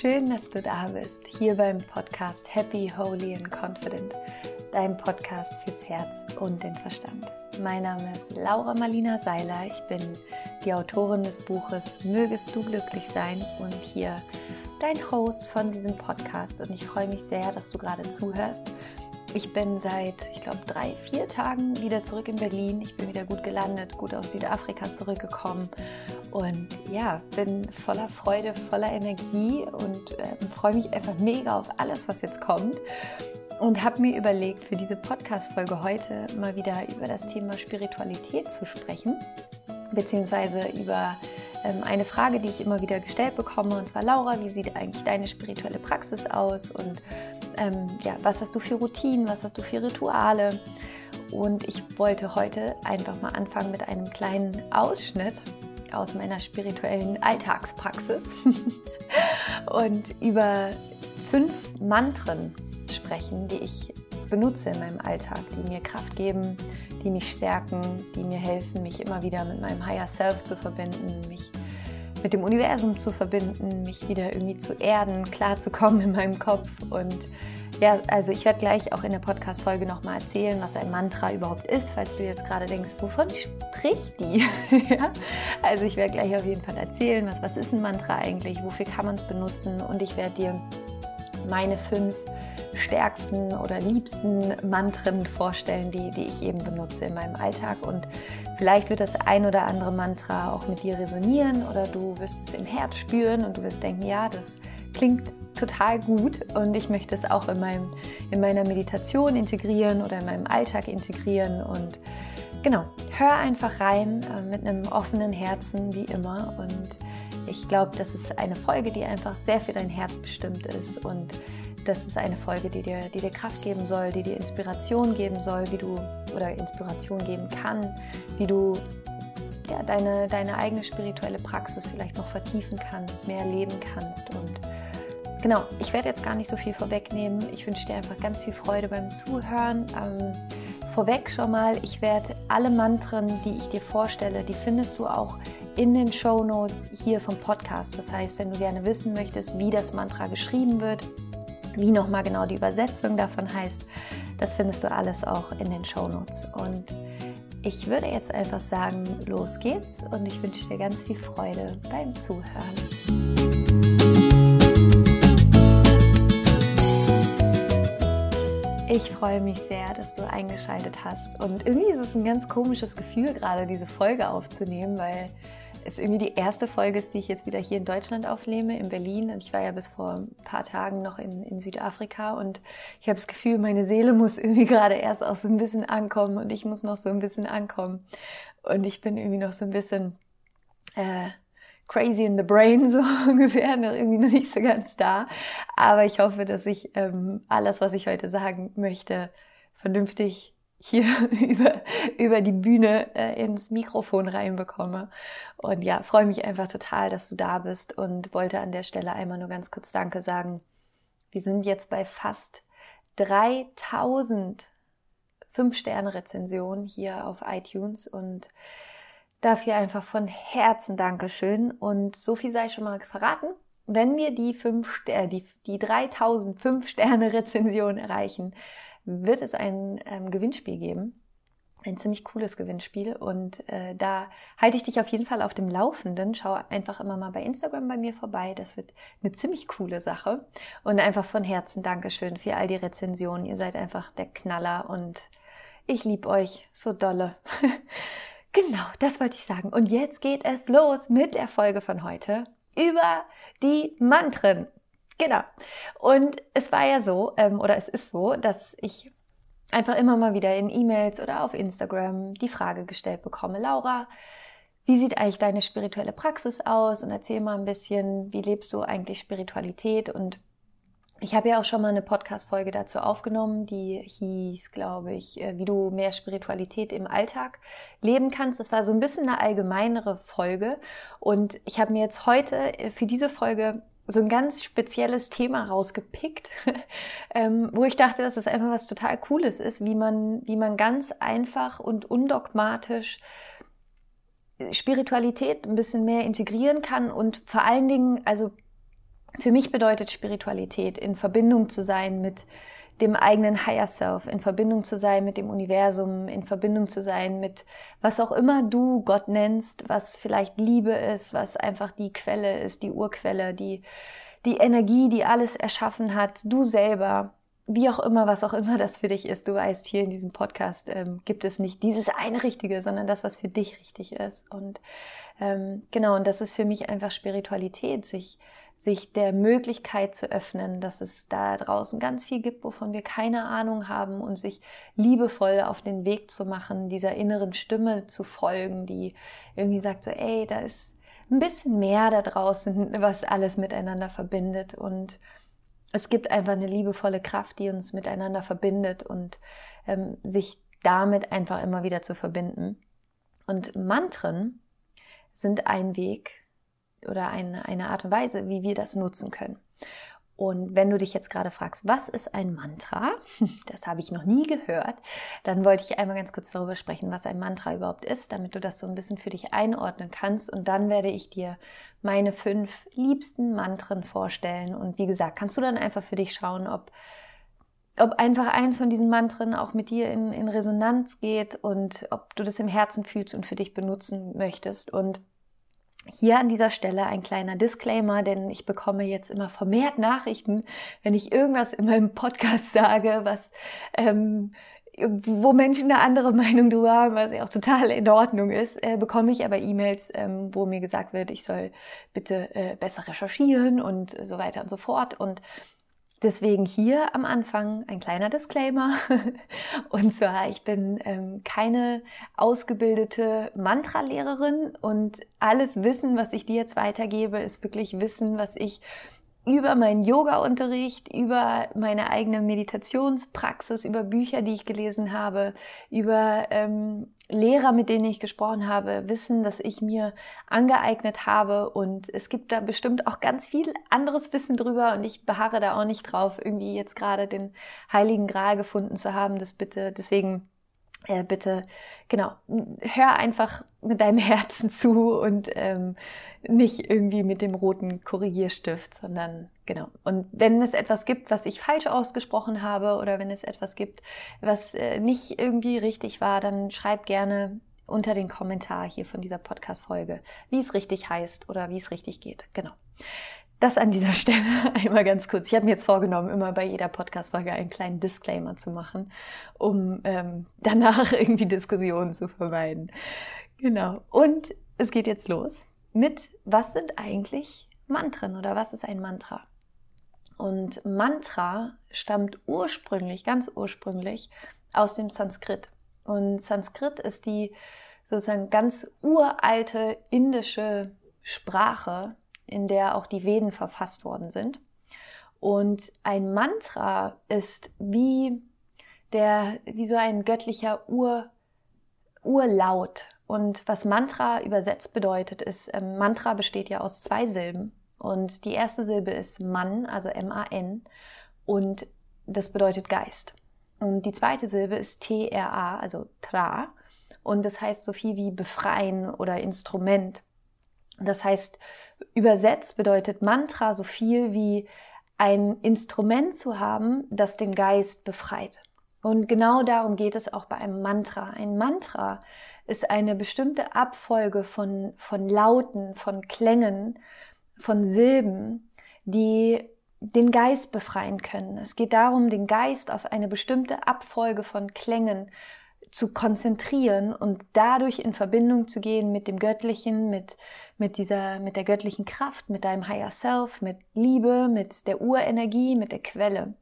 schön, dass du da bist, hier beim Podcast Happy, Holy and Confident, dein Podcast fürs Herz und den Verstand. Mein Name ist Laura Marlina Seiler, ich bin die Autorin des Buches Mögest du glücklich sein und hier dein Host von diesem Podcast und ich freue mich sehr, dass du gerade zuhörst. Ich bin seit, ich glaube, drei, vier Tagen wieder zurück in Berlin. Ich bin wieder gut gelandet, gut aus Südafrika zurückgekommen und ja, bin voller Freude, voller Energie und äh, freue mich einfach mega auf alles, was jetzt kommt. Und habe mir überlegt, für diese Podcast-Folge heute mal wieder über das Thema Spiritualität zu sprechen, beziehungsweise über eine Frage, die ich immer wieder gestellt bekomme, und zwar Laura, wie sieht eigentlich deine spirituelle Praxis aus und ähm, ja, was hast du für Routinen, was hast du für Rituale? Und ich wollte heute einfach mal anfangen mit einem kleinen Ausschnitt aus meiner spirituellen Alltagspraxis und über fünf Mantren sprechen, die ich benutze in meinem Alltag, die mir Kraft geben, die mich stärken, die mir helfen, mich immer wieder mit meinem Higher Self zu verbinden, mich mit dem Universum zu verbinden, mich wieder irgendwie zu erden, klarzukommen in meinem Kopf und ja, also ich werde gleich auch in der Podcast-Folge nochmal erzählen, was ein Mantra überhaupt ist, falls du jetzt gerade denkst, wovon spricht die? ja? Also ich werde gleich auf jeden Fall erzählen, was, was ist ein Mantra eigentlich, wofür kann man es benutzen und ich werde dir meine fünf stärksten oder liebsten Mantren vorstellen, die, die ich eben benutze in meinem Alltag. Und vielleicht wird das ein oder andere Mantra auch mit dir resonieren oder du wirst es im Herz spüren und du wirst denken, ja, das klingt total gut und ich möchte es auch in, meinem, in meiner Meditation integrieren oder in meinem Alltag integrieren. Und genau, hör einfach rein äh, mit einem offenen Herzen, wie immer. Und ich glaube, das ist eine Folge, die einfach sehr für dein Herz bestimmt ist. Und das ist eine Folge, die dir, die dir Kraft geben soll, die dir Inspiration geben soll, wie du oder Inspiration geben kann, wie du ja, deine, deine eigene spirituelle Praxis vielleicht noch vertiefen kannst, mehr leben kannst und Genau, ich werde jetzt gar nicht so viel vorwegnehmen. Ich wünsche dir einfach ganz viel Freude beim Zuhören. Ähm, vorweg schon mal, ich werde alle Mantren, die ich dir vorstelle, die findest du auch in den Show Notes hier vom Podcast. Das heißt, wenn du gerne wissen möchtest, wie das Mantra geschrieben wird, wie nochmal genau die Übersetzung davon heißt, das findest du alles auch in den Show Notes. Und ich würde jetzt einfach sagen, los geht's und ich wünsche dir ganz viel Freude beim Zuhören. Ich freue mich sehr, dass du eingeschaltet hast. Und irgendwie ist es ein ganz komisches Gefühl, gerade diese Folge aufzunehmen, weil es irgendwie die erste Folge ist, die ich jetzt wieder hier in Deutschland aufnehme, in Berlin. Und ich war ja bis vor ein paar Tagen noch in, in Südafrika. Und ich habe das Gefühl, meine Seele muss irgendwie gerade erst auch so ein bisschen ankommen und ich muss noch so ein bisschen ankommen. Und ich bin irgendwie noch so ein bisschen... Äh, crazy in the brain, so ungefähr, noch irgendwie noch nicht so ganz da. Aber ich hoffe, dass ich ähm, alles, was ich heute sagen möchte, vernünftig hier über, über die Bühne äh, ins Mikrofon reinbekomme. Und ja, freue mich einfach total, dass du da bist und wollte an der Stelle einmal nur ganz kurz Danke sagen. Wir sind jetzt bei fast 3000 Fünf-Sterne-Rezensionen hier auf iTunes und Dafür einfach von Herzen Dankeschön. Und so viel sei schon mal verraten. Wenn wir die, fünf Sterne, die, die 3005 Sterne Rezension erreichen, wird es ein ähm, Gewinnspiel geben. Ein ziemlich cooles Gewinnspiel. Und äh, da halte ich dich auf jeden Fall auf dem Laufenden. Schau einfach immer mal bei Instagram bei mir vorbei. Das wird eine ziemlich coole Sache. Und einfach von Herzen Dankeschön für all die Rezensionen. Ihr seid einfach der Knaller und ich liebe euch so dolle. Genau, das wollte ich sagen. Und jetzt geht es los mit der Folge von heute über die Mantren. Genau. Und es war ja so, ähm, oder es ist so, dass ich einfach immer mal wieder in E-Mails oder auf Instagram die Frage gestellt bekomme, Laura, wie sieht eigentlich deine spirituelle Praxis aus? Und erzähl mal ein bisschen, wie lebst du eigentlich Spiritualität? Und ich habe ja auch schon mal eine Podcast-Folge dazu aufgenommen, die hieß, glaube ich, äh, wie du mehr Spiritualität im Alltag leben kannst. Das war so ein bisschen eine allgemeinere Folge. Und ich habe mir jetzt heute für diese Folge so ein ganz spezielles Thema rausgepickt, ähm, wo ich dachte, dass das einfach was total Cooles ist, wie man, wie man ganz einfach und undogmatisch Spiritualität ein bisschen mehr integrieren kann und vor allen Dingen, also Für mich bedeutet Spiritualität, in Verbindung zu sein mit dem eigenen Higher Self, in Verbindung zu sein mit dem Universum, in Verbindung zu sein mit was auch immer du Gott nennst, was vielleicht Liebe ist, was einfach die Quelle ist, die Urquelle, die, die Energie, die alles erschaffen hat, du selber, wie auch immer, was auch immer das für dich ist. Du weißt, hier in diesem Podcast ähm, gibt es nicht dieses eine Richtige, sondern das, was für dich richtig ist. Und ähm, genau, und das ist für mich einfach Spiritualität, sich sich der Möglichkeit zu öffnen, dass es da draußen ganz viel gibt, wovon wir keine Ahnung haben und sich liebevoll auf den Weg zu machen, dieser inneren Stimme zu folgen, die irgendwie sagt so, ey, da ist ein bisschen mehr da draußen, was alles miteinander verbindet und es gibt einfach eine liebevolle Kraft, die uns miteinander verbindet und ähm, sich damit einfach immer wieder zu verbinden. Und Mantren sind ein Weg, oder eine, eine Art und Weise, wie wir das nutzen können. Und wenn du dich jetzt gerade fragst, was ist ein Mantra? Das habe ich noch nie gehört. Dann wollte ich einmal ganz kurz darüber sprechen, was ein Mantra überhaupt ist, damit du das so ein bisschen für dich einordnen kannst. Und dann werde ich dir meine fünf liebsten Mantren vorstellen. Und wie gesagt, kannst du dann einfach für dich schauen, ob, ob einfach eins von diesen Mantren auch mit dir in, in Resonanz geht und ob du das im Herzen fühlst und für dich benutzen möchtest. Und hier an dieser Stelle ein kleiner Disclaimer, denn ich bekomme jetzt immer vermehrt Nachrichten, wenn ich irgendwas in meinem Podcast sage, was ähm, wo Menschen eine andere Meinung drüber haben, was ja auch total in Ordnung ist, äh, bekomme ich aber E-Mails, ähm, wo mir gesagt wird, ich soll bitte äh, besser recherchieren und so weiter und so fort. Und Deswegen hier am Anfang ein kleiner Disclaimer. Und zwar, ich bin ähm, keine ausgebildete Mantra-Lehrerin und alles Wissen, was ich dir jetzt weitergebe, ist wirklich Wissen, was ich über meinen Yoga-Unterricht, über meine eigene Meditationspraxis, über Bücher, die ich gelesen habe, über ähm, Lehrer, mit denen ich gesprochen habe, wissen, dass ich mir angeeignet habe und es gibt da bestimmt auch ganz viel anderes Wissen drüber und ich beharre da auch nicht drauf, irgendwie jetzt gerade den heiligen Gral gefunden zu haben. Das bitte, deswegen äh, bitte, genau, hör einfach mit deinem Herzen zu und ähm, nicht irgendwie mit dem roten Korrigierstift, sondern genau. Und wenn es etwas gibt, was ich falsch ausgesprochen habe oder wenn es etwas gibt, was äh, nicht irgendwie richtig war, dann schreib gerne unter den Kommentar hier von dieser Podcast-Folge, wie es richtig heißt oder wie es richtig geht. Genau. Das an dieser Stelle einmal ganz kurz. Ich habe mir jetzt vorgenommen, immer bei jeder Podcast-Folge einen kleinen Disclaimer zu machen, um ähm, danach irgendwie Diskussionen zu vermeiden. Genau. Und es geht jetzt los mit, was sind eigentlich Mantren oder was ist ein Mantra? Und Mantra stammt ursprünglich, ganz ursprünglich aus dem Sanskrit. Und Sanskrit ist die sozusagen ganz uralte indische Sprache, in der auch die Veden verfasst worden sind. Und ein Mantra ist wie der, wie so ein göttlicher Ur, Urlaut und was Mantra übersetzt bedeutet, ist, ähm, Mantra besteht ja aus zwei Silben. Und die erste Silbe ist Man, also M-A-N. Und das bedeutet Geist. Und die zweite Silbe ist T-R-A, also Tra. Und das heißt so viel wie befreien oder Instrument. Das heißt, übersetzt bedeutet Mantra so viel wie ein Instrument zu haben, das den Geist befreit. Und genau darum geht es auch bei einem Mantra. Ein Mantra ist eine bestimmte Abfolge von, von Lauten, von Klängen, von Silben, die den Geist befreien können. Es geht darum, den Geist auf eine bestimmte Abfolge von Klängen zu konzentrieren und dadurch in Verbindung zu gehen mit dem Göttlichen, mit, mit dieser, mit der göttlichen Kraft, mit deinem Higher Self, mit Liebe, mit der Urenergie, mit der Quelle.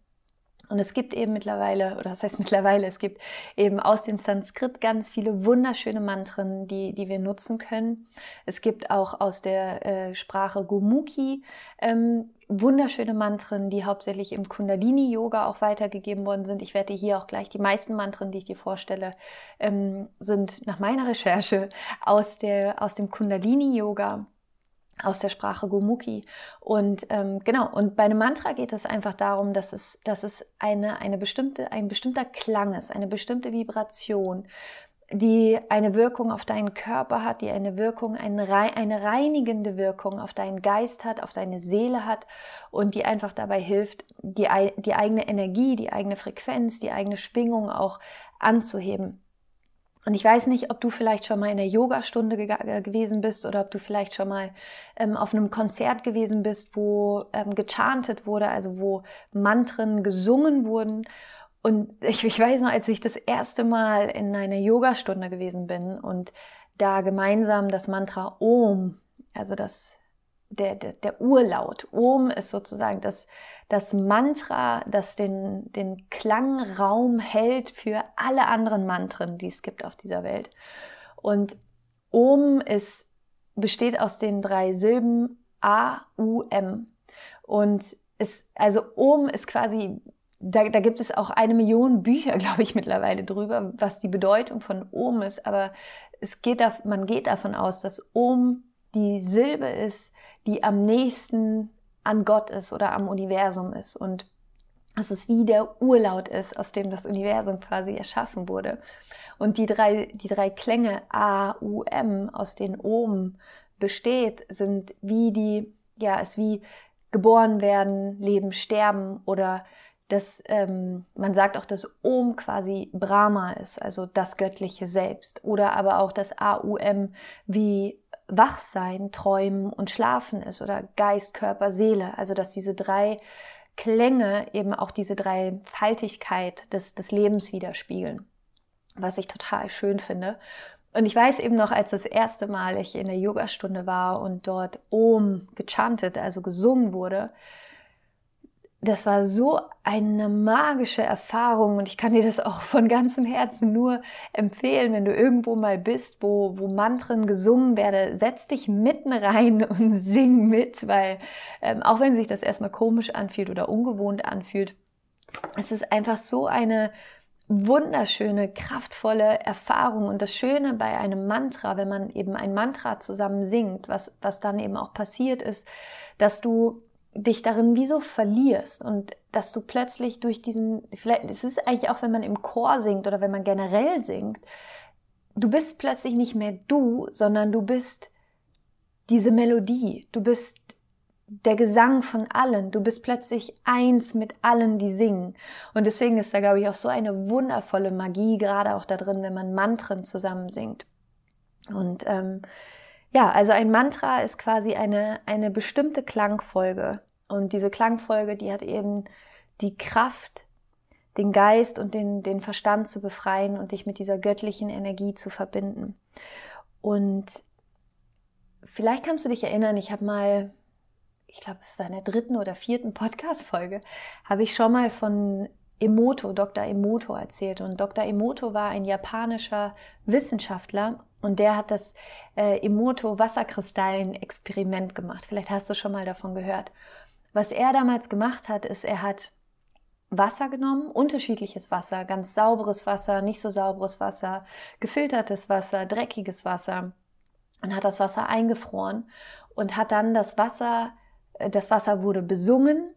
Und es gibt eben mittlerweile, oder das heißt mittlerweile, es gibt eben aus dem Sanskrit ganz viele wunderschöne Mantren, die, die wir nutzen können. Es gibt auch aus der äh, Sprache Gomukhi ähm, wunderschöne Mantren, die hauptsächlich im Kundalini-Yoga auch weitergegeben worden sind. Ich werde hier auch gleich die meisten Mantren, die ich dir vorstelle, ähm, sind nach meiner Recherche aus, der, aus dem Kundalini-Yoga aus der Sprache Gomukhi. Und ähm, genau, und bei einem Mantra geht es einfach darum, dass es, dass es eine, eine bestimmte, ein bestimmter Klang ist, eine bestimmte Vibration. die eine Wirkung auf deinen Körper hat, die eine Wirkung, eine, reinigende Wirkung auf deinen Geist hat, auf deine Seele hat und die einfach dabei hilft, die, die eigene Energie, die eigene Frequenz, die eigene Schwingung auch anzuheben. Und ich weiß nicht, ob du vielleicht schon mal in der Yogastunde ge äh, gewesen bist oder ob du vielleicht schon mal ähm, auf einem Konzert gewesen bist, wo ähm, gechantet wurde, also wo Mantren gesungen wurden. Und ich, ich weiß noch, als ich das erste Mal in einer Yogastunde gewesen bin und da gemeinsam das Mantra Om, also das, der, der, der Urlaut. Om ist sozusagen das, das Mantra, das den, den Klangraum hält für alle anderen Mantren, die es gibt auf dieser Welt. Und Om ist, besteht aus den drei Silben A, U, M. Und ist, also Om ist quasi, da, da gibt es auch eine Million Bücher, glaube ich, mittlerweile drüber, was die Bedeutung von Om ist. Aber es geht, man geht davon aus, dass Om die Silbe ist, die am nächsten an Gott ist oder am Universum ist und dass es wie der Urlaut ist, aus dem das Universum quasi erschaffen wurde. Und die drei, die drei Klänge A, U, M, aus denen Ohm besteht, sind wie die, ja, ist wie geboren werden, leben, sterben oder dass ähm, man sagt auch, dass Om quasi Brahma ist, also das göttliche Selbst. Oder aber auch das AUM wie Wachsein, Träumen und Schlafen ist oder Geist, Körper, Seele. Also dass diese drei Klänge eben auch diese drei Faltigkeit des, des Lebens widerspiegeln, was ich total schön finde. Und ich weiß eben noch, als das erste Mal ich in der Yogastunde war und dort Om gechantet, also gesungen wurde, das war so eine magische Erfahrung und ich kann dir das auch von ganzem Herzen nur empfehlen, wenn du irgendwo mal bist, wo, wo Mantren gesungen werden, setz dich mitten rein und sing mit, weil ähm, auch wenn sich das erstmal komisch anfühlt oder ungewohnt anfühlt, es ist einfach so eine wunderschöne, kraftvolle Erfahrung. Und das Schöne bei einem Mantra, wenn man eben ein Mantra zusammen singt, was, was dann eben auch passiert ist, dass du dich darin wie so verlierst und dass du plötzlich durch diesen, vielleicht, es ist eigentlich auch, wenn man im Chor singt oder wenn man generell singt, du bist plötzlich nicht mehr du, sondern du bist diese Melodie, du bist der Gesang von allen, du bist plötzlich eins mit allen, die singen. Und deswegen ist da, glaube ich, auch so eine wundervolle Magie, gerade auch da drin, wenn man Mantren zusammen singt. Und ähm, ja, also ein Mantra ist quasi eine, eine bestimmte Klangfolge. Und diese Klangfolge, die hat eben die Kraft, den Geist und den, den Verstand zu befreien und dich mit dieser göttlichen Energie zu verbinden. Und vielleicht kannst du dich erinnern, ich habe mal, ich glaube, es war in der dritten oder vierten Podcast-Folge, habe ich schon mal von Emoto, Dr. Emoto erzählt. Und Dr. Emoto war ein japanischer Wissenschaftler und der hat das äh, Emoto-Wasserkristallen-Experiment gemacht. Vielleicht hast du schon mal davon gehört. Was er damals gemacht hat, ist, er hat Wasser genommen, unterschiedliches Wasser, ganz sauberes Wasser, nicht so sauberes Wasser, gefiltertes Wasser, dreckiges Wasser und hat das Wasser eingefroren und hat dann das Wasser, äh, das Wasser wurde besungen,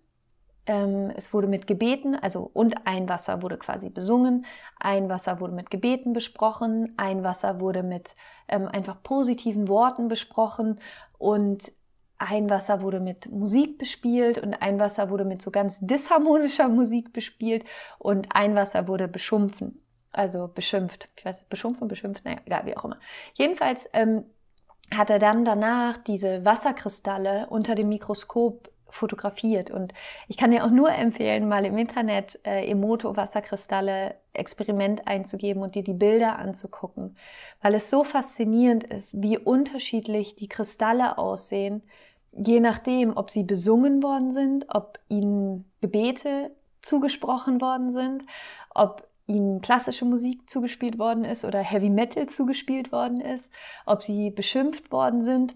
ähm, es wurde mit Gebeten, also und ein Wasser wurde quasi besungen, ein Wasser wurde mit Gebeten besprochen, ein Wasser wurde mit ähm, einfach positiven Worten besprochen und ein Wasser wurde mit Musik bespielt und ein Wasser wurde mit so ganz disharmonischer Musik bespielt und ein Wasser wurde beschumpfen, also beschimpft. Ich weiß, beschumpfen, beschimpft, naja, egal, wie auch immer. Jedenfalls ähm, hat er dann danach diese Wasserkristalle unter dem Mikroskop fotografiert. Und ich kann dir auch nur empfehlen, mal im Internet äh, Emoto Wasserkristalle Experiment einzugeben und dir die Bilder anzugucken, weil es so faszinierend ist, wie unterschiedlich die Kristalle aussehen, je nachdem, ob sie besungen worden sind, ob ihnen Gebete zugesprochen worden sind, ob ihnen klassische Musik zugespielt worden ist oder Heavy Metal zugespielt worden ist, ob sie beschimpft worden sind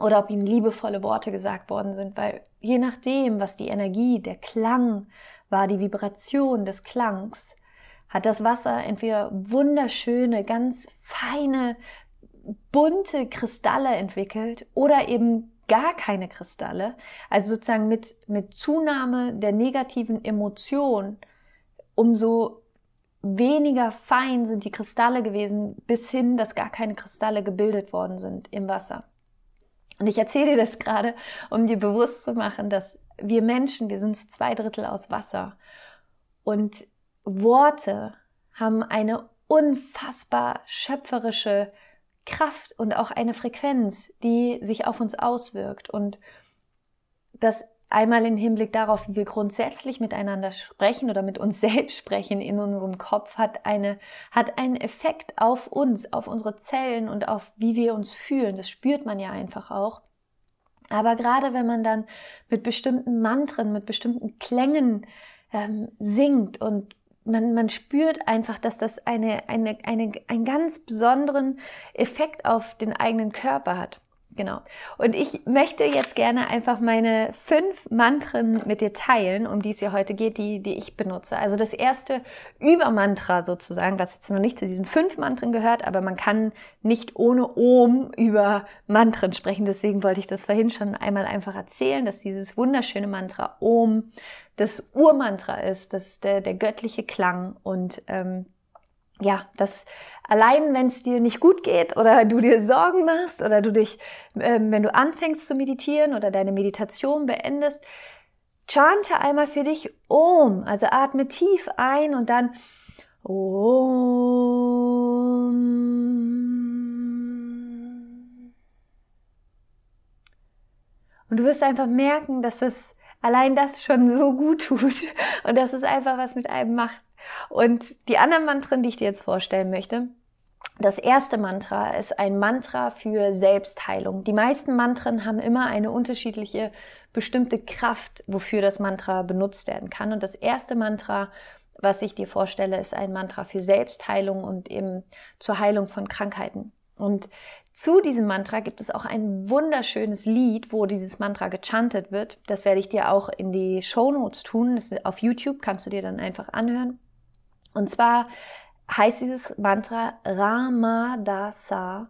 oder ob ihnen liebevolle Worte gesagt worden sind, weil je nachdem, was die Energie, der Klang war, die Vibration des Klangs, hat das Wasser entweder wunderschöne, ganz feine, bunte Kristalle entwickelt oder eben gar keine Kristalle, also sozusagen mit, mit Zunahme der negativen Emotion, umso weniger fein sind die Kristalle gewesen, bis hin, dass gar keine Kristalle gebildet worden sind im Wasser. Und ich erzähle dir das gerade, um dir bewusst zu machen, dass wir Menschen, wir sind zu zwei Drittel aus Wasser. Und Worte haben eine unfassbar schöpferische Kraft und auch eine Frequenz, die sich auf uns auswirkt. Und das einmal im Hinblick darauf, wie wir grundsätzlich miteinander sprechen oder mit uns selbst sprechen in unserem Kopf, hat, eine, hat einen Effekt auf uns, auf unsere Zellen und auf wie wir uns fühlen. Das spürt man ja einfach auch. Aber gerade wenn man dann mit bestimmten Mantren, mit bestimmten Klängen ähm, singt und man, man spürt einfach, dass das eine, eine, eine, einen ganz besonderen Effekt auf den eigenen Körper hat. Genau. Und ich möchte jetzt gerne einfach meine fünf Mantren mit dir teilen, um die es ja heute geht, die, die ich benutze. Also das erste Übermantra sozusagen, was jetzt noch nicht zu diesen fünf Mantren gehört, aber man kann nicht ohne Om über Mantren sprechen. Deswegen wollte ich das vorhin schon einmal einfach erzählen, dass dieses wunderschöne Mantra Om das Urmantra ist, das ist der, der göttliche Klang und ähm, ja, das allein, wenn es dir nicht gut geht oder du dir Sorgen machst oder du dich, ähm, wenn du anfängst zu meditieren oder deine Meditation beendest, chante einmal für dich Om, also atme tief ein und dann Om. Und du wirst einfach merken, dass es allein das schon so gut tut und dass es einfach was mit einem macht. Und die anderen Mantren, die ich dir jetzt vorstellen möchte, das erste Mantra ist ein Mantra für Selbstheilung. Die meisten Mantren haben immer eine unterschiedliche bestimmte Kraft, wofür das Mantra benutzt werden kann. Und das erste Mantra, was ich dir vorstelle, ist ein Mantra für Selbstheilung und eben zur Heilung von Krankheiten. Und zu diesem Mantra gibt es auch ein wunderschönes Lied, wo dieses Mantra gechantet wird. Das werde ich dir auch in die Show Notes tun. Auf YouTube kannst du dir dann einfach anhören. Und zwar heißt dieses Mantra Ramadasa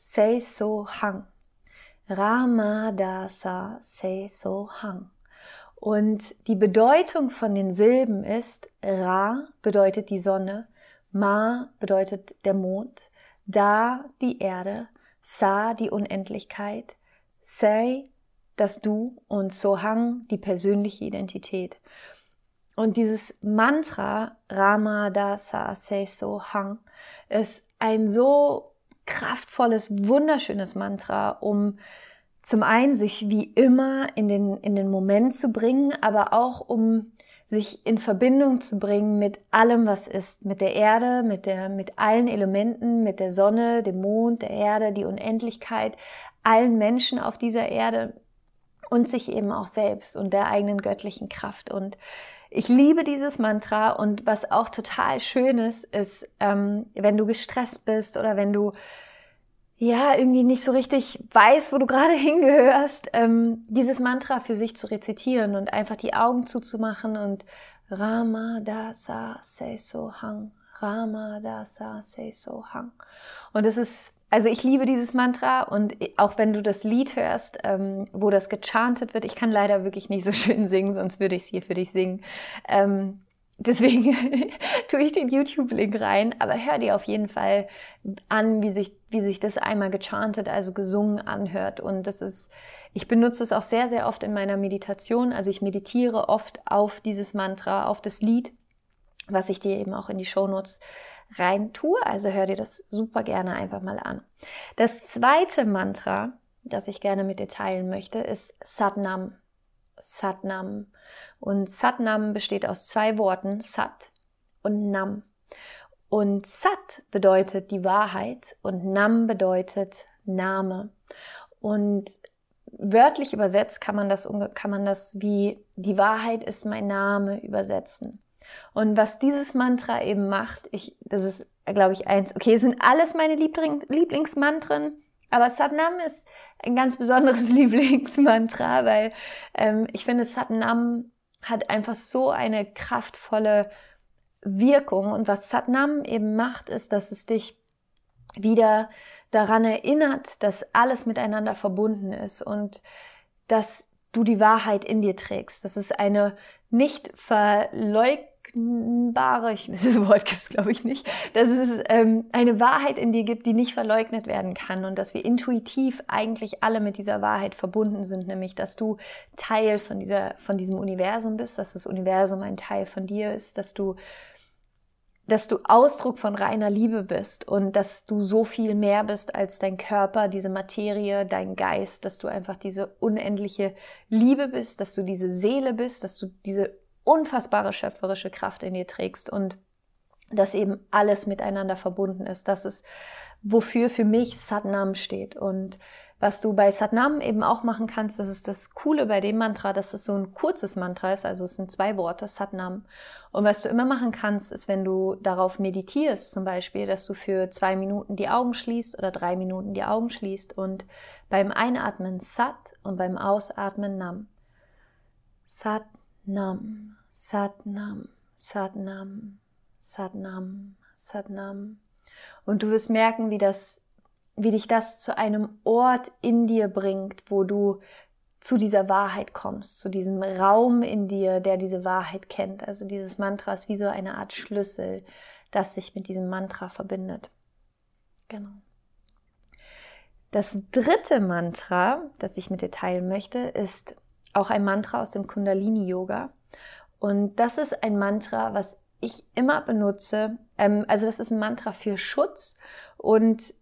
Sei So Hang. Ramadasa Sei So Hang. Und die Bedeutung von den Silben ist, Ra bedeutet die Sonne, Ma bedeutet der Mond, Da die Erde, Sa die Unendlichkeit, Sei das Du und Sohang die persönliche Identität. Und dieses Mantra Ramadasa Seso Hang ist ein so kraftvolles, wunderschönes Mantra, um zum einen sich wie immer in den, in den Moment zu bringen, aber auch um sich in Verbindung zu bringen mit allem, was ist, mit der Erde, mit der, mit allen Elementen, mit der Sonne, dem Mond, der Erde, die Unendlichkeit, allen Menschen auf dieser Erde und sich eben auch selbst und der eigenen göttlichen Kraft. Und ich liebe dieses Mantra und was auch total schön ist, ist, ähm, wenn du gestresst bist oder wenn du ja irgendwie nicht so richtig weißt, wo du gerade hingehörst, ähm, dieses Mantra für sich zu rezitieren und einfach die Augen zuzumachen und Rama Dasa So Hang, Rama Dasa So Hang. Und es ist also ich liebe dieses Mantra und auch wenn du das Lied hörst, ähm, wo das gechantet wird, ich kann leider wirklich nicht so schön singen, sonst würde ich es hier für dich singen. Ähm, deswegen tue ich den YouTube-Link rein, aber hör dir auf jeden Fall an, wie sich, wie sich das einmal gechantet, also gesungen anhört. Und das ist, ich benutze es auch sehr, sehr oft in meiner Meditation. Also ich meditiere oft auf dieses Mantra, auf das Lied, was ich dir eben auch in die Shownotes rein tue. Also hör dir das super gerne einfach mal an. Das zweite Mantra, das ich gerne mit dir teilen möchte, ist Satnam. Satnam. Und Satnam besteht aus zwei Worten, Sat und Nam. Und Sat bedeutet die Wahrheit und Nam bedeutet Name. Und wörtlich übersetzt kann man das, kann man das wie die Wahrheit ist mein Name übersetzen. Und was dieses Mantra eben macht, ich, das ist, glaube ich, eins, okay, sind alles meine Liebling, Lieblingsmantren, aber Satnam ist ein ganz besonderes Lieblingsmantra, weil ähm, ich finde, Satnam hat einfach so eine kraftvolle Wirkung. Und was Satnam eben macht, ist, dass es dich wieder daran erinnert, dass alles miteinander verbunden ist und dass du die Wahrheit in dir trägst. Das ist eine nicht verleugnen verleugnbare, ich, das Wort gibt es glaube ich nicht, dass es ähm, eine Wahrheit in dir gibt, die nicht verleugnet werden kann und dass wir intuitiv eigentlich alle mit dieser Wahrheit verbunden sind, nämlich dass du Teil von, dieser, von diesem Universum bist, dass das Universum ein Teil von dir ist, dass du dass du Ausdruck von reiner Liebe bist und dass du so viel mehr bist als dein Körper, diese Materie, dein Geist, dass du einfach diese unendliche Liebe bist, dass du diese Seele bist, dass du diese unfassbare schöpferische Kraft in dir trägst und dass eben alles miteinander verbunden ist. Das ist, wofür für mich Satnam steht. Und was du bei Satnam eben auch machen kannst, das ist das Coole bei dem Mantra, dass es so ein kurzes Mantra ist, also es sind zwei Worte, Satnam. Und was du immer machen kannst, ist, wenn du darauf meditierst, zum Beispiel, dass du für zwei Minuten die Augen schließt oder drei Minuten die Augen schließt und beim Einatmen Sat und beim Ausatmen Nam. Sat Nam, Satnam, Satnam, Satnam, Satnam. Und du wirst merken, wie das, wie dich das zu einem Ort in dir bringt, wo du zu dieser Wahrheit kommst, zu diesem Raum in dir, der diese Wahrheit kennt. Also dieses Mantra ist wie so eine Art Schlüssel, das sich mit diesem Mantra verbindet. Genau. Das dritte Mantra, das ich mit dir teilen möchte, ist auch ein Mantra aus dem Kundalini Yoga. Und das ist ein Mantra, was ich immer benutze. Ähm, also das ist ein Mantra für Schutz und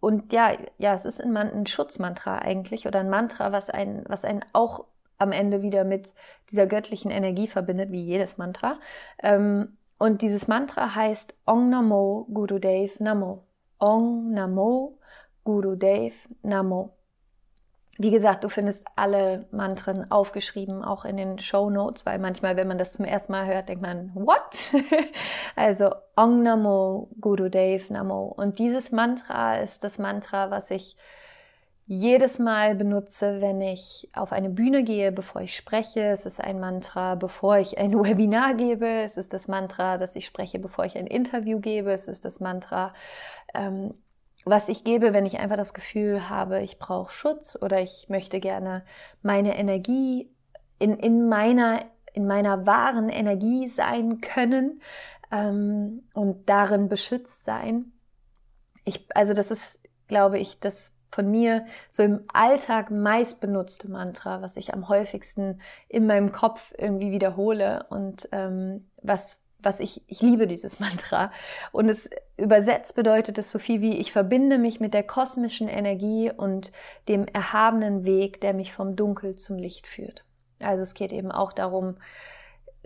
und ja, ja, es ist ein, ein Schutzmantra eigentlich oder ein Mantra, was einen, was einen auch am Ende wieder mit dieser göttlichen Energie verbindet, wie jedes Mantra. Ähm, und dieses Mantra heißt Ong Namo Gurudev Namo. Ong Namo Gurudev Namo. Wie gesagt, du findest alle Mantren aufgeschrieben, auch in den Show Notes, weil manchmal, wenn man das zum ersten Mal hört, denkt man, what? also Ong Namo Gurudev Namo. Und dieses Mantra ist das Mantra, was ich jedes Mal benutze, wenn ich auf eine Bühne gehe, bevor ich spreche. Es ist ein Mantra, bevor ich ein Webinar gebe. Es ist das Mantra, das ich spreche, bevor ich ein Interview gebe. Es ist das Mantra, ähm, was ich gebe, wenn ich einfach das Gefühl habe, ich brauche Schutz oder ich möchte gerne meine Energie in, in, meiner, in meiner wahren Energie sein können ähm, und darin beschützt sein. Ich, also das ist, glaube ich, das von mir so im Alltag meist benutzte Mantra, was ich am häufigsten in meinem Kopf irgendwie wiederhole und ähm, was was ich, ich liebe dieses Mantra. Und es übersetzt bedeutet es so viel wie, ich verbinde mich mit der kosmischen Energie und dem erhabenen Weg, der mich vom Dunkel zum Licht führt. Also es geht eben auch darum,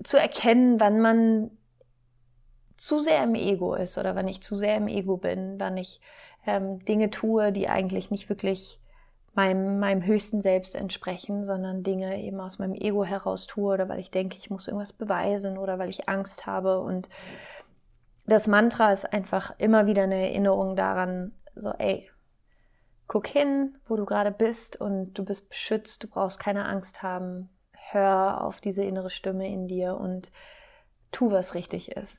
zu erkennen, wann man zu sehr im Ego ist oder wann ich zu sehr im Ego bin, wann ich ähm, Dinge tue, die eigentlich nicht wirklich meinem, meinem höchsten Selbst entsprechen, sondern Dinge eben aus meinem Ego heraus tue oder weil ich denke, ich muss irgendwas beweisen oder weil ich Angst habe. Und das Mantra ist einfach immer wieder eine Erinnerung daran, so, ey, guck hin, wo du gerade bist und du bist beschützt, du brauchst keine Angst haben. Hör auf diese innere Stimme in dir und tu, was richtig ist.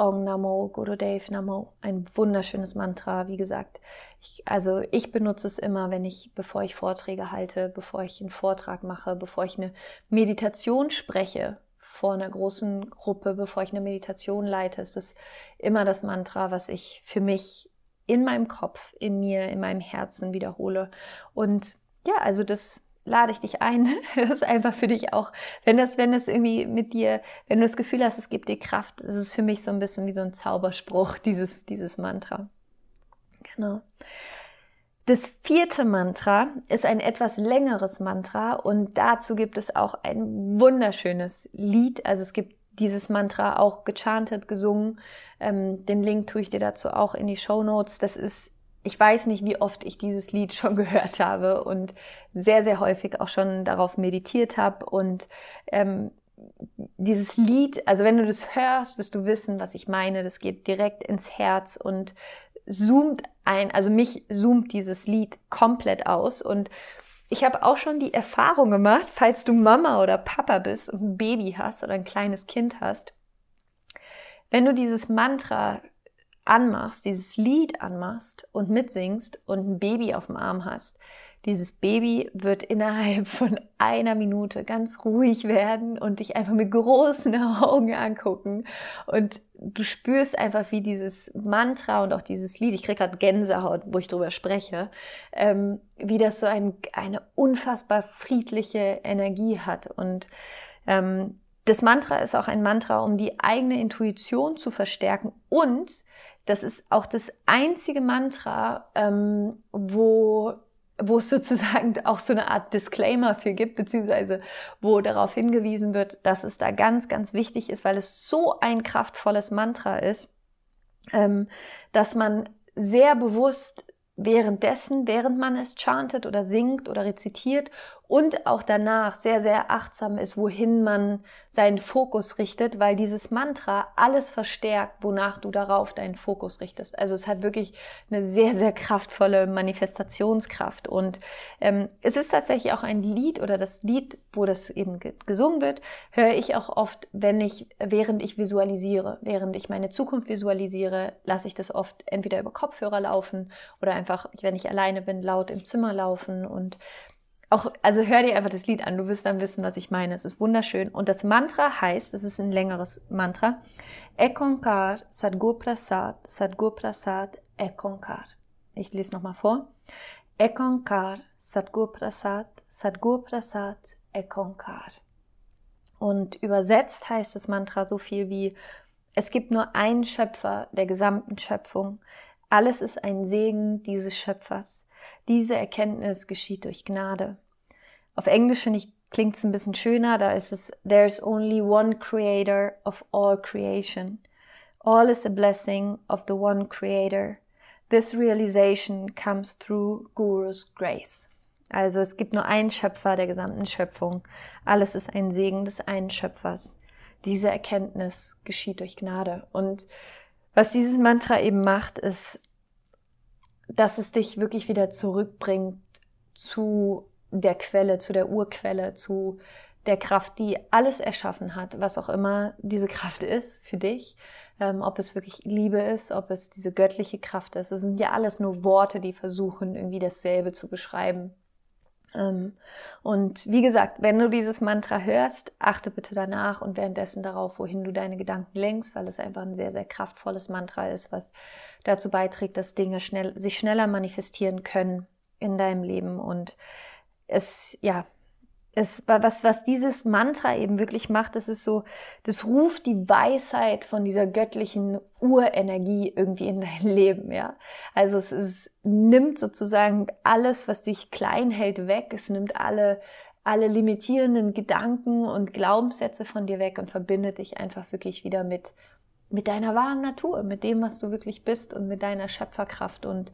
Ong Namo, Gurudev Namo, ein wunderschönes Mantra, wie gesagt. Ich, also ich benutze es immer, wenn ich, bevor ich Vorträge halte, bevor ich einen Vortrag mache, bevor ich eine Meditation spreche vor einer großen Gruppe, bevor ich eine Meditation leite, ist es immer das Mantra, was ich für mich in meinem Kopf, in mir, in meinem Herzen wiederhole. Und ja, also das lade ich dich ein. Das ist einfach für dich auch, wenn das, wenn das irgendwie mit dir, wenn du das Gefühl hast, es gibt dir Kraft, ist es für mich so ein bisschen wie so ein Zauberspruch, dieses, dieses Mantra. Genau. Das vierte Mantra ist ein etwas längeres Mantra und dazu gibt es auch ein wunderschönes Lied. Also es gibt dieses Mantra auch gechantet, gesungen. Ähm, den Link tue ich dir dazu auch in die Show Notes. Das ist ich weiß nicht, wie oft ich dieses Lied schon gehört habe und sehr, sehr häufig auch schon darauf meditiert habe. Und ähm, dieses Lied, also wenn du das hörst, wirst du wissen, was ich meine. Das geht direkt ins Herz und zoomt ein, also mich zoomt dieses Lied komplett aus. Und ich habe auch schon die Erfahrung gemacht, falls du Mama oder Papa bist und ein Baby hast oder ein kleines Kind hast, wenn du dieses Mantra anmachst, dieses Lied anmachst und mitsingst und ein Baby auf dem Arm hast, dieses Baby wird innerhalb von einer Minute ganz ruhig werden und dich einfach mit großen Augen angucken. Und du spürst einfach, wie dieses Mantra und auch dieses Lied, ich kriege gerade Gänsehaut, wo ich drüber spreche, ähm, wie das so ein, eine unfassbar friedliche Energie hat. Und ähm, das Mantra ist auch ein Mantra, um die eigene Intuition zu verstärken. Und das ist auch das einzige Mantra, ähm, wo wo es sozusagen auch so eine Art Disclaimer für gibt, beziehungsweise wo darauf hingewiesen wird, dass es da ganz, ganz wichtig ist, weil es so ein kraftvolles Mantra ist, ähm, dass man sehr bewusst währenddessen, während man es chantet oder singt oder rezitiert und auch danach sehr, sehr achtsam ist, wohin man seinen Fokus richtet, weil dieses Mantra alles verstärkt, wonach du darauf deinen Fokus richtest. Also es hat wirklich eine sehr, sehr kraftvolle Manifestationskraft. Und ähm, es ist tatsächlich auch ein Lied oder das Lied, wo das eben gesungen wird, höre ich auch oft, wenn ich, während ich visualisiere, während ich meine Zukunft visualisiere, lasse ich das oft entweder über Kopfhörer laufen oder einfach, wenn ich alleine bin, laut im Zimmer laufen und auch, also hör dir einfach das Lied an, du wirst dann wissen, was ich meine. Es ist wunderschön. Und das Mantra heißt, es ist ein längeres Mantra, Ekonkar Sadgur Prasad, Sadgur Prasad, Ekonkar. Ich lese nochmal vor. Ekonkar Sadgur Prasad, Sadgur Prasad, Ekonkar. Und übersetzt heißt das Mantra so viel wie, es gibt nur einen Schöpfer der gesamten Schöpfung. Alles ist ein Segen dieses Schöpfers. Diese Erkenntnis geschieht durch Gnade. Auf Englisch finde ich klingt es ein bisschen schöner, da ist es There's only one creator of all creation. All is a blessing of the one creator. This realization comes through Guru's grace. Also es gibt nur einen Schöpfer der gesamten Schöpfung. Alles ist ein Segen des einen Schöpfers. Diese Erkenntnis geschieht durch Gnade. Und was dieses Mantra eben macht, ist dass es dich wirklich wieder zurückbringt zu der Quelle, zu der Urquelle, zu der Kraft, die alles erschaffen hat, was auch immer diese Kraft ist für dich, ähm, ob es wirklich Liebe ist, ob es diese göttliche Kraft ist. Es sind ja alles nur Worte, die versuchen, irgendwie dasselbe zu beschreiben. Ähm, und wie gesagt, wenn du dieses Mantra hörst, achte bitte danach und währenddessen darauf, wohin du deine Gedanken lenkst, weil es einfach ein sehr, sehr kraftvolles Mantra ist, was dazu beiträgt, dass Dinge schnell, sich schneller manifestieren können in deinem Leben. Und es, ja, es, was, was dieses Mantra eben wirklich macht, das ist so, das ruft die Weisheit von dieser göttlichen Urenergie irgendwie in dein Leben, ja. Also es ist, nimmt sozusagen alles, was dich klein hält, weg. Es nimmt alle, alle limitierenden Gedanken und Glaubenssätze von dir weg und verbindet dich einfach wirklich wieder mit, mit deiner wahren Natur, mit dem, was du wirklich bist und mit deiner Schöpferkraft und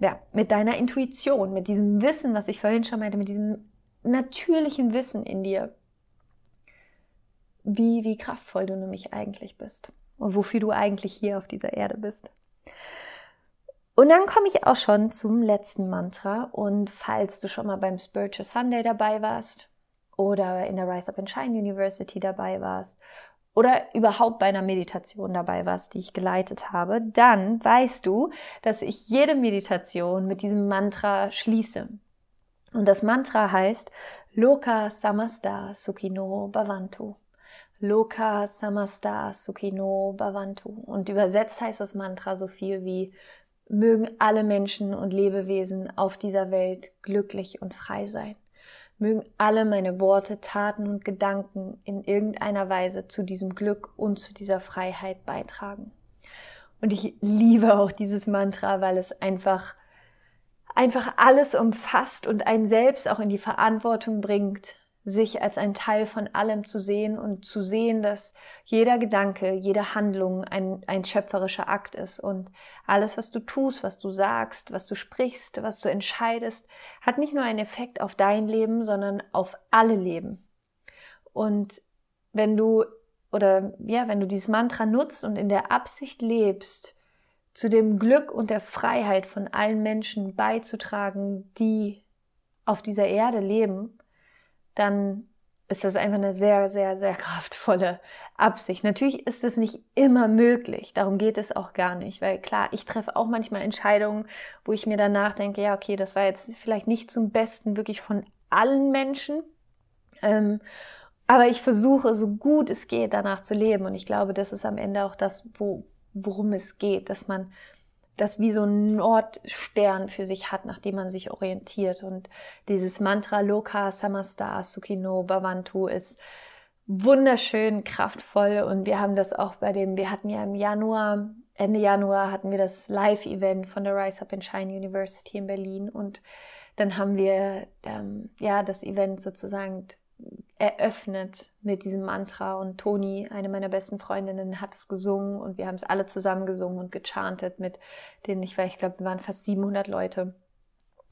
ja, mit deiner Intuition, mit diesem Wissen, was ich vorhin schon meinte, mit diesem natürlichen Wissen in dir, wie, wie kraftvoll du nämlich eigentlich bist und wofür du eigentlich hier auf dieser Erde bist. Und dann komme ich auch schon zum letzten Mantra. Und falls du schon mal beim Spiritual Sunday dabei warst oder in der Rise Up and Shine University dabei warst oder überhaupt bei einer Meditation dabei warst, die ich geleitet habe, dann weißt du, dass ich jede Meditation mit diesem Mantra schließe. Und das Mantra heißt Loka Samasta Sukhino Bhavantu. Loka Samasta Sukhino Bhavantu. Und übersetzt heißt das Mantra so viel wie mögen alle Menschen und Lebewesen auf dieser Welt glücklich und frei sein. Mögen alle meine Worte, Taten und Gedanken in irgendeiner Weise zu diesem Glück und zu dieser Freiheit beitragen. Und ich liebe auch dieses Mantra, weil es einfach, einfach alles umfasst und einen selbst auch in die Verantwortung bringt, sich als ein Teil von allem zu sehen und zu sehen, dass jeder Gedanke, jede Handlung ein, ein schöpferischer Akt ist und alles, was du tust, was du sagst, was du sprichst, was du entscheidest, hat nicht nur einen Effekt auf dein Leben, sondern auf alle Leben. Und wenn du oder ja, wenn du dieses Mantra nutzt und in der Absicht lebst, zu dem Glück und der Freiheit von allen Menschen beizutragen, die auf dieser Erde leben, dann ist das einfach eine sehr, sehr, sehr kraftvolle Absicht. Natürlich ist es nicht immer möglich, darum geht es auch gar nicht, weil klar, ich treffe auch manchmal Entscheidungen, wo ich mir danach denke, ja, okay, das war jetzt vielleicht nicht zum Besten wirklich von allen Menschen, ähm, aber ich versuche so gut es geht danach zu leben und ich glaube, das ist am Ende auch das, wo, worum es geht, dass man das wie so ein Nordstern für sich hat, nach dem man sich orientiert. Und dieses Mantra Loka Samasta Sukino Bhavantu ist wunderschön, kraftvoll. Und wir haben das auch bei dem, wir hatten ja im Januar, Ende Januar hatten wir das Live-Event von der Rise Up and Shine University in Berlin. Und dann haben wir ähm, ja das Event sozusagen eröffnet mit diesem Mantra und Toni, eine meiner besten Freundinnen, hat es gesungen und wir haben es alle zusammen gesungen und gechantet mit denen, ich war, ich glaube, wir waren fast 700 Leute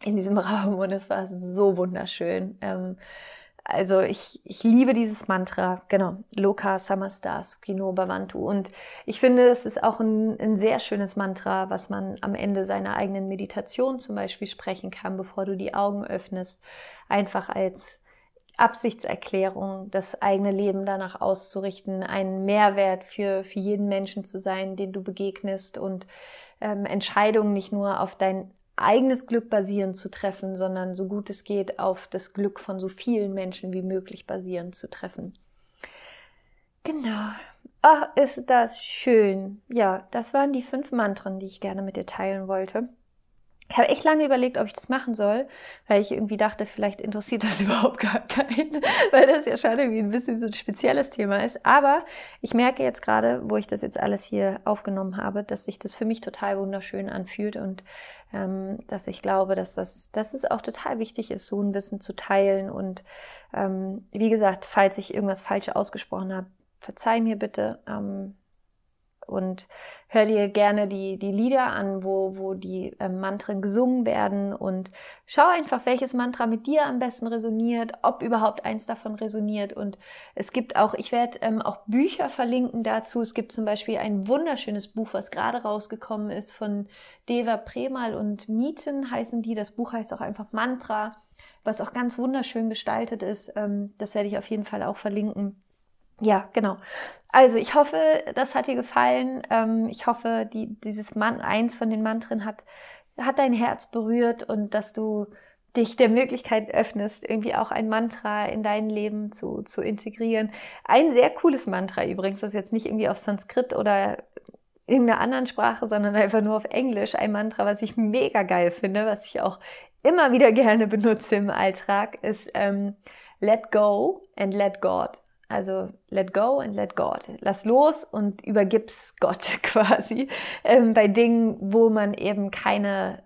in diesem Raum und es war so wunderschön. Ähm, also ich, ich liebe dieses Mantra, genau, Loka Samastar Sukino Bhavantu. Und ich finde, es ist auch ein, ein sehr schönes Mantra, was man am Ende seiner eigenen Meditation zum Beispiel sprechen kann, bevor du die Augen öffnest. Einfach als Absichtserklärung, das eigene Leben danach auszurichten, ein Mehrwert für, für jeden Menschen zu sein, den du begegnest und ähm, Entscheidungen nicht nur auf dein eigenes Glück basierend zu treffen, sondern so gut es geht auf das Glück von so vielen Menschen wie möglich basierend zu treffen. Genau. Ach, ist das schön. Ja, das waren die fünf Mantren, die ich gerne mit dir teilen wollte. Ich habe echt lange überlegt, ob ich das machen soll, weil ich irgendwie dachte, vielleicht interessiert das überhaupt gar keinen, weil das ja schon irgendwie ein bisschen so ein spezielles Thema ist. Aber ich merke jetzt gerade, wo ich das jetzt alles hier aufgenommen habe, dass sich das für mich total wunderschön anfühlt und ähm, dass ich glaube, dass das, dass es auch total wichtig ist, so ein Wissen zu teilen. Und ähm, wie gesagt, falls ich irgendwas falsch ausgesprochen habe, verzeih mir bitte. Ähm, und hör dir gerne die, die Lieder an, wo, wo die äh, Mantren gesungen werden und schau einfach, welches Mantra mit dir am besten resoniert, ob überhaupt eins davon resoniert. Und es gibt auch, ich werde ähm, auch Bücher verlinken dazu. Es gibt zum Beispiel ein wunderschönes Buch, was gerade rausgekommen ist von Deva Premal und Mieten heißen die. Das Buch heißt auch einfach Mantra, was auch ganz wunderschön gestaltet ist. Ähm, das werde ich auf jeden Fall auch verlinken. Ja, genau. Also ich hoffe, das hat dir gefallen. Ähm, ich hoffe, die, dieses Man eins von den Mantren hat, hat dein Herz berührt und dass du dich der Möglichkeit öffnest, irgendwie auch ein Mantra in dein Leben zu, zu integrieren. Ein sehr cooles Mantra übrigens, das ist jetzt nicht irgendwie auf Sanskrit oder irgendeiner anderen Sprache, sondern einfach nur auf Englisch. Ein Mantra, was ich mega geil finde, was ich auch immer wieder gerne benutze im Alltag, ist ähm, Let Go and Let God. Also let go and let God. Lass los und übergib's Gott quasi ähm, bei Dingen, wo man eben keine,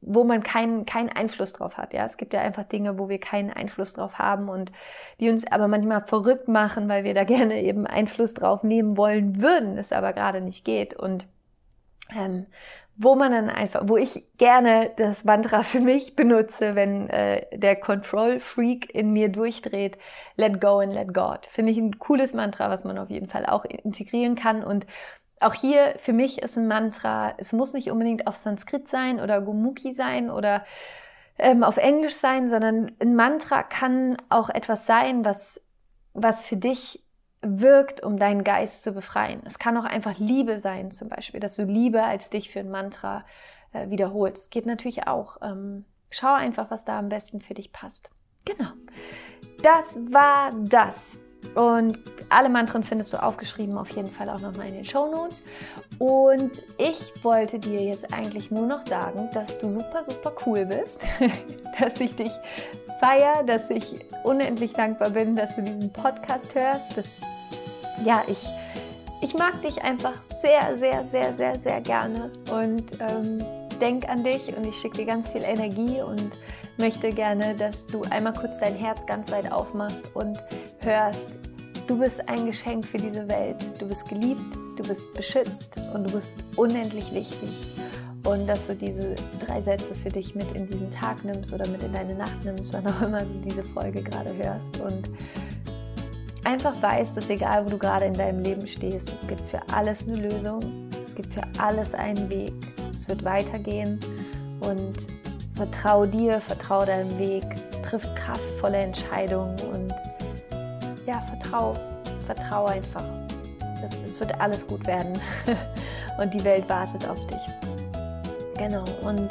wo man keinen keinen Einfluss drauf hat. Ja, es gibt ja einfach Dinge, wo wir keinen Einfluss drauf haben und die uns aber manchmal verrückt machen, weil wir da gerne eben Einfluss drauf nehmen wollen würden, es aber gerade nicht geht und ähm, wo man dann einfach, wo ich gerne das Mantra für mich benutze, wenn äh, der Control Freak in mir durchdreht, let go and let God. Finde ich ein cooles Mantra, was man auf jeden Fall auch integrieren kann und auch hier für mich ist ein Mantra, es muss nicht unbedingt auf Sanskrit sein oder Gomukhi sein oder ähm, auf Englisch sein, sondern ein Mantra kann auch etwas sein, was, was für dich wirkt, um deinen Geist zu befreien. Es kann auch einfach Liebe sein, zum Beispiel, dass du Liebe als dich für ein Mantra äh, wiederholst. Geht natürlich auch. Ähm, schau einfach, was da am besten für dich passt. Genau. Das war das. Und alle Mantren findest du aufgeschrieben, auf jeden Fall auch nochmal in den Show Notes. Und ich wollte dir jetzt eigentlich nur noch sagen, dass du super, super cool bist, dass ich dich feier, dass ich unendlich dankbar bin, dass du diesen Podcast hörst. Das, ja, ich, ich mag dich einfach sehr, sehr, sehr, sehr, sehr gerne und ähm, denk an dich und ich schicke dir ganz viel Energie und möchte gerne, dass du einmal kurz dein Herz ganz weit aufmachst und hörst, du bist ein Geschenk für diese Welt. Du bist geliebt, du bist beschützt und du bist unendlich wichtig und dass du diese drei Sätze für dich mit in diesen Tag nimmst oder mit in deine Nacht nimmst, wann auch immer du diese Folge gerade hörst. Und einfach weißt, dass egal wo du gerade in deinem Leben stehst, es gibt für alles eine Lösung, es gibt für alles einen Weg, es wird weitergehen. Und vertrau dir, vertrau deinem Weg, triff kraftvolle Entscheidungen und ja, vertrau, vertrau einfach. Es wird alles gut werden. Und die Welt wartet auf dich. Genau. Und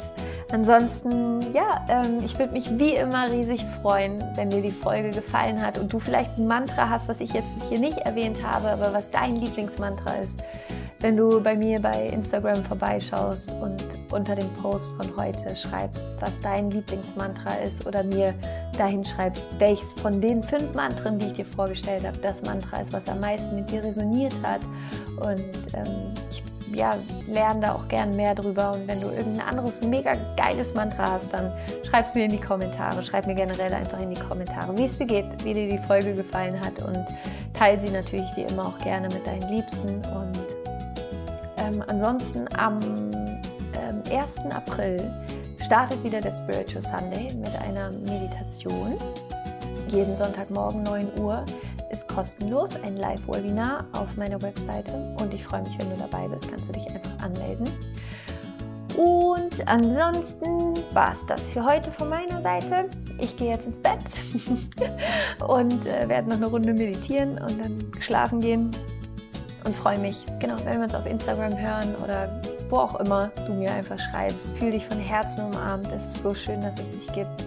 ansonsten, ja, ähm, ich würde mich wie immer riesig freuen, wenn dir die Folge gefallen hat und du vielleicht ein Mantra hast, was ich jetzt hier nicht erwähnt habe, aber was dein Lieblingsmantra ist. Wenn du bei mir bei Instagram vorbeischaust und unter dem Post von heute schreibst, was dein Lieblingsmantra ist oder mir dahin schreibst, welches von den fünf Mantren, die ich dir vorgestellt habe, das Mantra ist, was am meisten mit dir resoniert hat. Und ähm, ich ja, lerne da auch gern mehr drüber. Und wenn du irgendein anderes mega geiles Mantra hast, dann schreib es mir in die Kommentare. Schreib mir generell einfach in die Kommentare, wie es dir geht, wie dir die Folge gefallen hat. Und teile sie natürlich wie immer auch gerne mit deinen Liebsten. Und ähm, ansonsten am ähm, 1. April startet wieder der Spiritual Sunday mit einer Meditation. Jeden Sonntagmorgen 9 Uhr kostenlos ein Live-Webinar auf meiner Webseite und ich freue mich, wenn du dabei bist. Kannst du dich einfach anmelden. Und ansonsten war es das für heute von meiner Seite. Ich gehe jetzt ins Bett und äh, werde noch eine Runde meditieren und dann schlafen gehen. Und freue mich, genau, wenn wir uns auf Instagram hören oder wo auch immer du mir einfach schreibst. Fühl dich von Herzen umarmt. Es ist so schön, dass es dich gibt.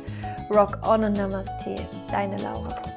Rock on und Namaste. Deine Laura.